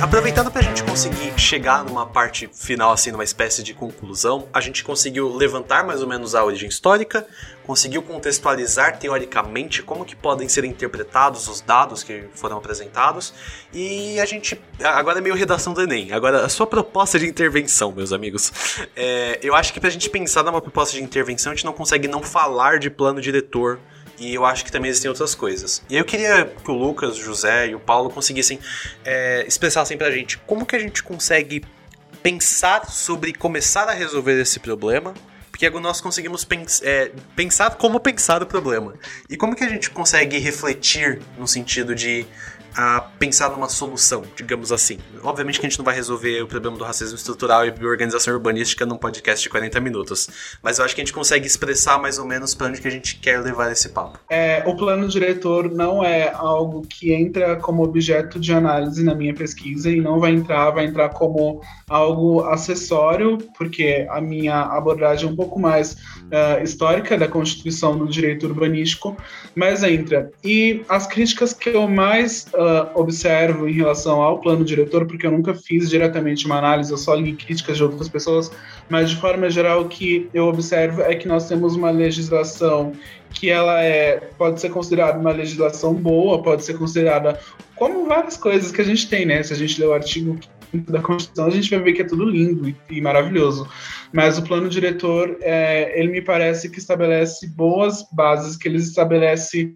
Aproveitando para a gente conseguir chegar numa parte final, assim, numa espécie de conclusão, a gente conseguiu levantar mais ou menos a origem histórica, conseguiu contextualizar teoricamente como que podem ser interpretados os dados que foram apresentados e a gente agora é meio redação do Enem. Agora a sua proposta de intervenção, meus amigos, é, eu acho que para a gente pensar numa proposta de intervenção a gente não consegue não falar de plano diretor e eu acho que também existem outras coisas. E eu queria que o Lucas, o José e o Paulo conseguissem é, expressassem pra gente como que a gente consegue pensar sobre começar a resolver esse problema porque nós conseguimos pens é, pensar como pensar o problema. E como que a gente consegue refletir no sentido de a pensar numa solução, digamos assim. Obviamente que a gente não vai resolver o problema do racismo estrutural e organização urbanística num podcast de 40 minutos, mas eu acho que a gente consegue expressar mais ou menos para onde que a gente quer levar esse papo. É, o plano diretor não é algo que entra como objeto de análise na minha pesquisa e não vai entrar, vai entrar como algo acessório, porque a minha abordagem é um pouco mais uh, histórica da Constituição do Direito Urbanístico, mas entra. E as críticas que eu mais uh, observo em relação ao plano diretor, porque eu nunca fiz diretamente uma análise, eu só li críticas de outras pessoas, mas de forma geral o que eu observo é que nós temos uma legislação que ela é pode ser considerada uma legislação boa, pode ser considerada como várias coisas que a gente tem, né? Se a gente ler o artigo da Constituição, a gente vai ver que é tudo lindo e, e maravilhoso. Mas o plano diretor, é, ele me parece que estabelece boas bases, que ele estabelece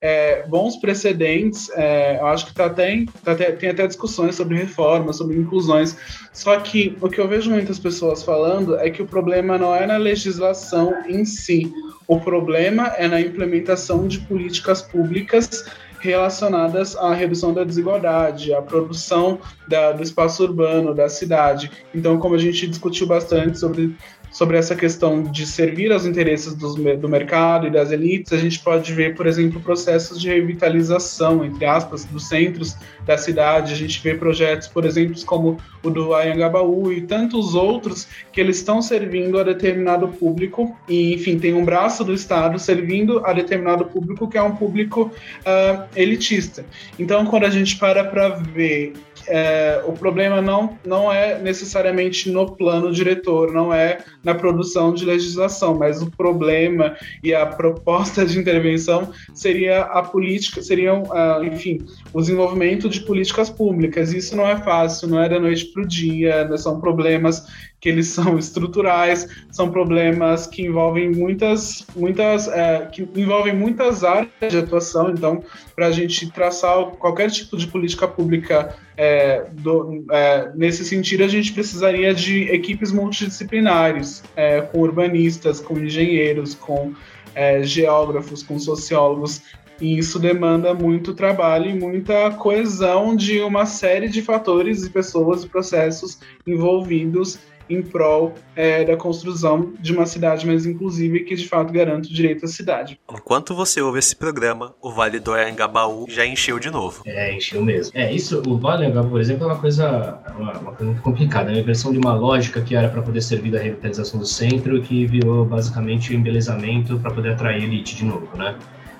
é, bons precedentes. É, eu acho que tá até, tá até, tem até discussões sobre reformas, sobre inclusões. Só que o que eu vejo muitas pessoas falando é que o problema não é na legislação em si. O problema é na implementação de políticas públicas relacionadas à redução da desigualdade, à produção da, do espaço urbano, da cidade. Então, como a gente discutiu bastante sobre sobre essa questão de servir aos interesses dos, do mercado e das elites, a gente pode ver, por exemplo, processos de revitalização, entre aspas, dos centros da cidade. A gente vê projetos, por exemplo, como o do Ayangabaú e tantos outros que eles estão servindo a determinado público e, enfim, tem um braço do Estado servindo a determinado público que é um público uh, elitista. Então, quando a gente para para ver é, o problema não, não é necessariamente no plano diretor, não é na produção de legislação, mas o problema e a proposta de intervenção seria a política, seriam, uh, enfim, o desenvolvimento de políticas públicas. Isso não é fácil, não é da noite para o dia, são problemas que eles são estruturais, são problemas que envolvem muitas, muitas, é, que envolvem muitas áreas de atuação. Então, para a gente traçar qualquer tipo de política pública é, do, é, nesse sentido, a gente precisaria de equipes multidisciplinares, é, com urbanistas, com engenheiros, com é, geógrafos, com sociólogos, e isso demanda muito trabalho e muita coesão de uma série de fatores e pessoas e processos envolvidos em prol é, da construção de uma cidade mais inclusiva e que de fato garanta o direito à cidade. Enquanto você ouve esse programa, o Vale do Anhangabaú já encheu de novo. É, encheu mesmo. É, isso, o Vale do Anhangabaú, por exemplo, é uma coisa, uma, uma coisa muito complicada. É uma versão de uma lógica que era para poder servir da revitalização do centro que virou basicamente o embelezamento para poder atrair elite de novo, né?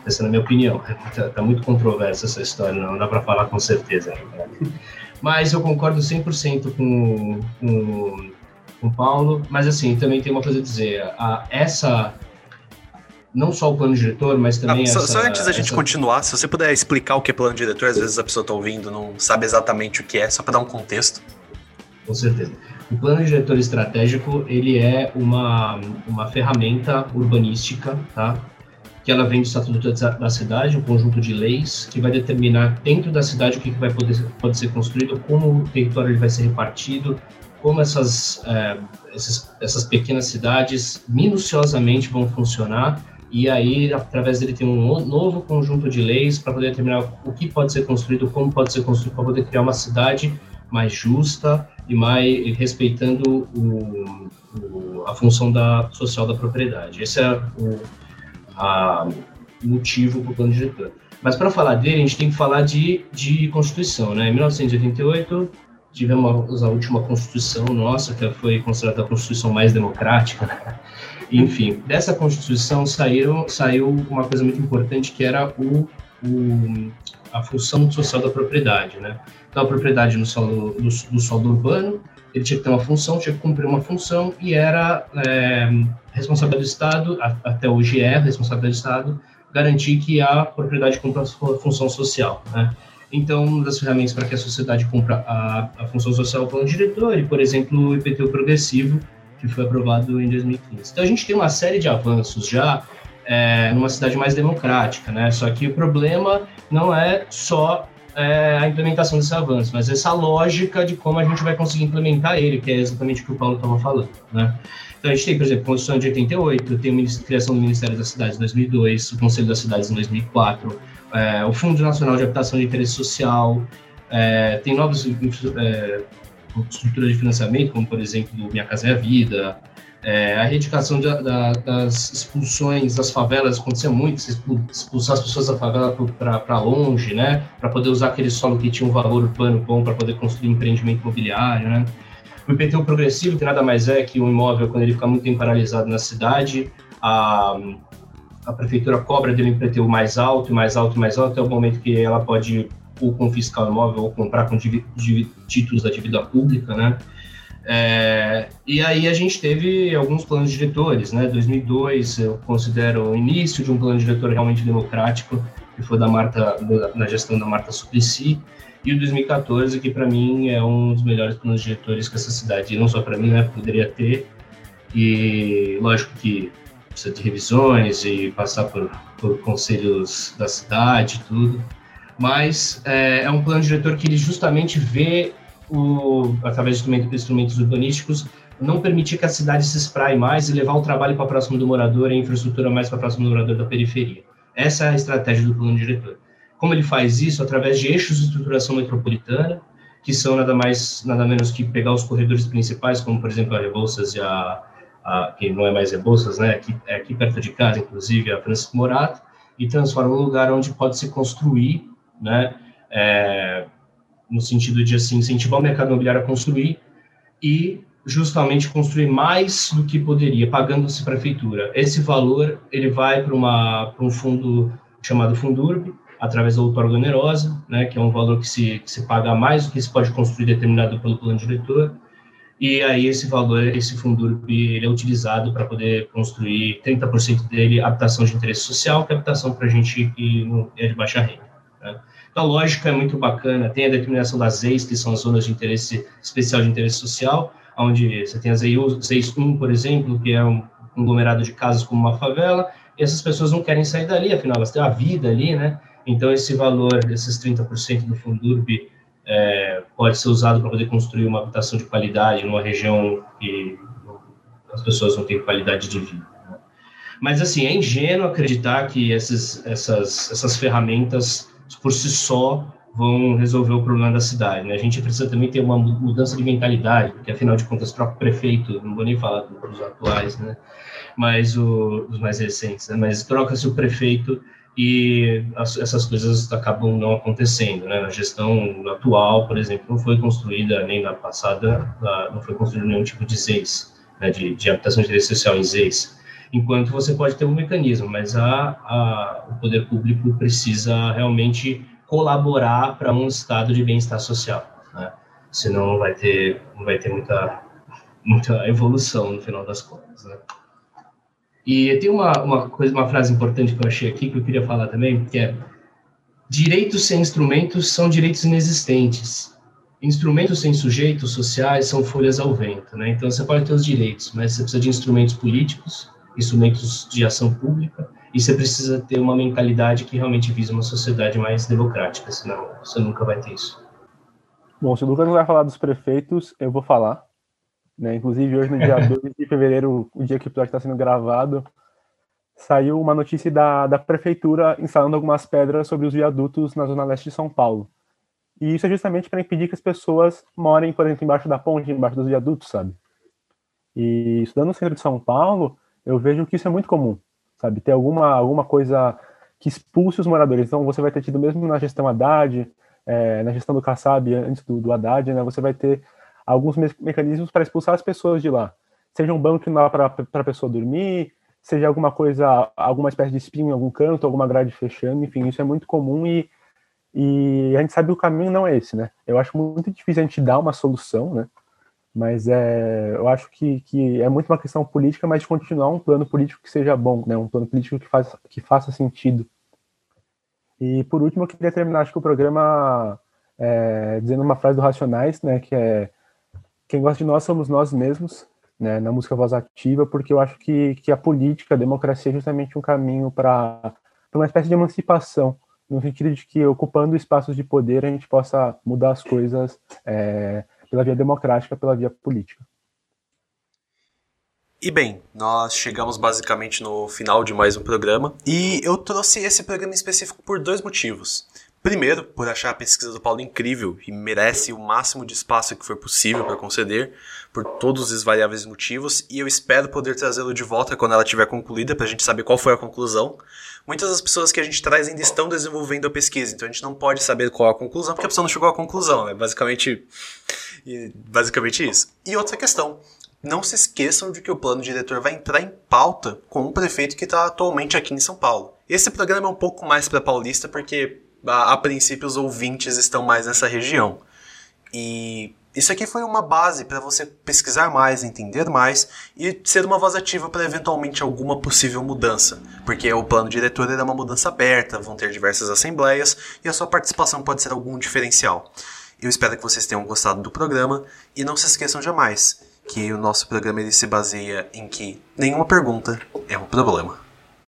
Essa é a minha opinião. Tá, tá muito controversa essa história, não dá para falar com certeza. Né? Mas eu concordo 100% com, com com Paulo, mas assim, também tem uma coisa a dizer. A, essa. Não só o plano diretor, mas também. Ah, só, essa, só antes da essa... gente continuar, se você puder explicar o que é plano diretor, às vezes a pessoa está ouvindo não sabe exatamente o que é, só para dar um contexto. Com certeza. O plano diretor estratégico ele é uma, uma ferramenta urbanística, tá? que ela vem do Estatuto da Cidade, um conjunto de leis que vai determinar dentro da cidade o que vai poder pode ser construído, como o território ele vai ser repartido, como essas, é, essas, essas pequenas cidades minuciosamente vão funcionar e aí, através dele, tem um novo conjunto de leis para poder determinar o que pode ser construído, como pode ser construído, para poder criar uma cidade mais justa e mais respeitando o, o, a função da, social da propriedade. Esse é o a, motivo para o plano diretor. Mas para falar dele, a gente tem que falar de, de Constituição. Né? Em 1988, tivemos a última Constituição nossa, que foi considerada a Constituição mais democrática. Né? Enfim, dessa Constituição saiu, saiu uma coisa muito importante, que era o, o a função social da propriedade. Né? Então, a propriedade no solo, no, no solo urbano, ele tinha que ter uma função, tinha que cumprir uma função, e era é, do Estado, a, até hoje é responsabilidade do Estado, garantir que a propriedade cumpra a sua função social. Né? Então, uma das ferramentas para que a sociedade cumpra a, a função social é o plano diretor e, por exemplo, o IPTU progressivo, que foi aprovado em 2015. Então, a gente tem uma série de avanços já é, numa cidade mais democrática, né? Só que o problema não é só é, a implementação desse avanço, mas essa lógica de como a gente vai conseguir implementar ele, que é exatamente o que o Paulo estava falando, né? Então a gente tem, por exemplo, a Constituição de 88, tem a criação do Ministério das Cidades em 2002, o Conselho das Cidades em 2004, é, o Fundo Nacional de Habitação de Interesse Social, é, tem novas é, estruturas de financiamento, como por exemplo Minha Casa é a Vida, é, a erradicação de, da, das expulsões das favelas acontecia muito, expulsar as pessoas da favela para longe, né, para poder usar aquele solo que tinha um valor urbano bom para poder construir empreendimento imobiliário, né. O IPTU progressivo, que nada mais é que um imóvel quando ele fica muito tempo paralisado na cidade, a, a prefeitura cobra dele um IPTU mais alto, mais alto, mais alto, até o momento que ela pode ou confiscar o imóvel ou comprar com títulos da dívida pública, né. É, e aí a gente teve alguns planos diretores, né? 2002 eu considero o início de um plano diretor realmente democrático, que foi da Marta, na gestão da Marta Suplicy, e o 2014 que para mim é um dos melhores planos diretores que essa cidade, não só para mim, né, poderia ter. E lógico que precisa de revisões e passar por, por conselhos da cidade, tudo. Mas é, é um plano diretor que ele justamente vê o, através de instrumentos urbanísticos, não permitir que a cidade se espraie mais e levar o trabalho para próximo do morador e a infraestrutura mais para próximo do morador da periferia. Essa é a estratégia do plano diretor. Como ele faz isso? Através de eixos de estruturação metropolitana, que são nada mais, nada menos que pegar os corredores principais, como por exemplo a Rebouças e a, a que não é mais Rebouças, né, aqui, é aqui perto de casa, inclusive a Francisco Morato, e transforma um lugar onde pode se construir, né, é, no sentido de assim, incentivar o mercado imobiliário a construir e justamente construir mais do que poderia, pagando-se prefeitura. Esse valor ele vai para um fundo chamado Fundurb, através da outorga onerosa, né, que é um valor que se, que se paga mais do que se pode construir determinado pelo plano diretor, e aí esse valor, esse Fundurb, ele é utilizado para poder construir 30% dele habitação de interesse social, que é habitação para gente que é de baixa renda. Né? Então, a lógica é muito bacana. Tem a determinação das EIs, que são as zonas de interesse especial de interesse social, onde você tem as EIs 1, por exemplo, que é um conglomerado de casas como uma favela, e essas pessoas não querem sair dali, afinal, elas têm a vida ali, né? Então, esse valor desses 30% do Fundurb é, pode ser usado para poder construir uma habitação de qualidade numa região que as pessoas não têm qualidade de vida. Né? Mas, assim, é ingênuo acreditar que essas, essas, essas ferramentas por si só vão resolver o problema da cidade. Né? A gente precisa também ter uma mudança de mentalidade, porque afinal de contas o próprio prefeito, não vou nem falar dos atuais, né? mas o, os mais recentes, né? mas troca-se o prefeito e as, essas coisas acabam não acontecendo. Né? A gestão atual, por exemplo, não foi construída, nem na passada, não foi construído nenhum tipo de ZEIS, né? de, de habitação de direito social em ZEIS enquanto você pode ter um mecanismo, mas a, a, o poder público precisa realmente colaborar para um estado de bem-estar social, né? senão não vai ter, não vai ter muita, muita evolução no final das contas. Né? E tem uma, uma, coisa, uma frase importante que eu achei aqui que eu queria falar também, que é direitos sem instrumentos são direitos inexistentes. Instrumentos sem sujeitos sociais são folhas ao vento, né? Então você pode ter os direitos, mas você precisa de instrumentos políticos instrumentos de ação pública, e você precisa ter uma mentalidade que realmente visa uma sociedade mais democrática, senão você nunca vai ter isso. Bom, se o Lucas não vai falar dos prefeitos, eu vou falar. Né? Inclusive, hoje, no dia 2 de fevereiro, o dia que o episódio está sendo gravado, saiu uma notícia da, da prefeitura instalando algumas pedras sobre os viadutos na zona leste de São Paulo. E isso é justamente para impedir que as pessoas morem, por exemplo, embaixo da ponte, embaixo dos viadutos, sabe? E estudando no centro de São Paulo, eu vejo que isso é muito comum, sabe? Ter alguma, alguma coisa que expulse os moradores. Então, você vai ter tido, mesmo na gestão Haddad, é, na gestão do Kassab, antes do, do Haddad, né, você vai ter alguns me mecanismos para expulsar as pessoas de lá. Seja um banco que não dá para a pessoa dormir, seja alguma coisa, alguma espécie de espinho em algum canto, alguma grade fechando, enfim, isso é muito comum e, e a gente sabe que o caminho não é esse, né? Eu acho muito difícil a gente dar uma solução, né? Mas é, eu acho que, que é muito uma questão política, mas de continuar um plano político que seja bom, né? um plano político que, faz, que faça sentido. E por último, eu queria terminar acho que o programa é, dizendo uma frase do Racionais, né, que é quem gosta de nós somos nós mesmos, né, na música voz ativa, porque eu acho que, que a política, a democracia é justamente um caminho para uma espécie de emancipação, no sentido de que ocupando espaços de poder a gente possa mudar as coisas é, pela via democrática, pela via política. E bem, nós chegamos basicamente no final de mais um programa e eu trouxe esse programa específico por dois motivos. Primeiro, por achar a pesquisa do Paulo incrível e merece o máximo de espaço que for possível para conceder, por todos os variáveis motivos, e eu espero poder trazê-lo de volta quando ela estiver concluída, para a gente saber qual foi a conclusão. Muitas das pessoas que a gente traz ainda estão desenvolvendo a pesquisa, então a gente não pode saber qual a conclusão, porque a pessoa não chegou à conclusão, é né? basicamente, basicamente isso. E outra questão, não se esqueçam de que o plano diretor vai entrar em pauta com o prefeito que está atualmente aqui em São Paulo. Esse programa é um pouco mais para paulista porque a, a, princípio os ouvintes estão mais nessa região. E isso aqui foi uma base para você pesquisar mais, entender mais e ser uma voz ativa para eventualmente alguma possível mudança, porque o plano diretor é uma mudança aberta, vão ter diversas assembleias e a sua participação pode ser algum diferencial. Eu espero que vocês tenham gostado do programa e não se esqueçam jamais que o nosso programa ele se baseia em que nenhuma pergunta é um problema.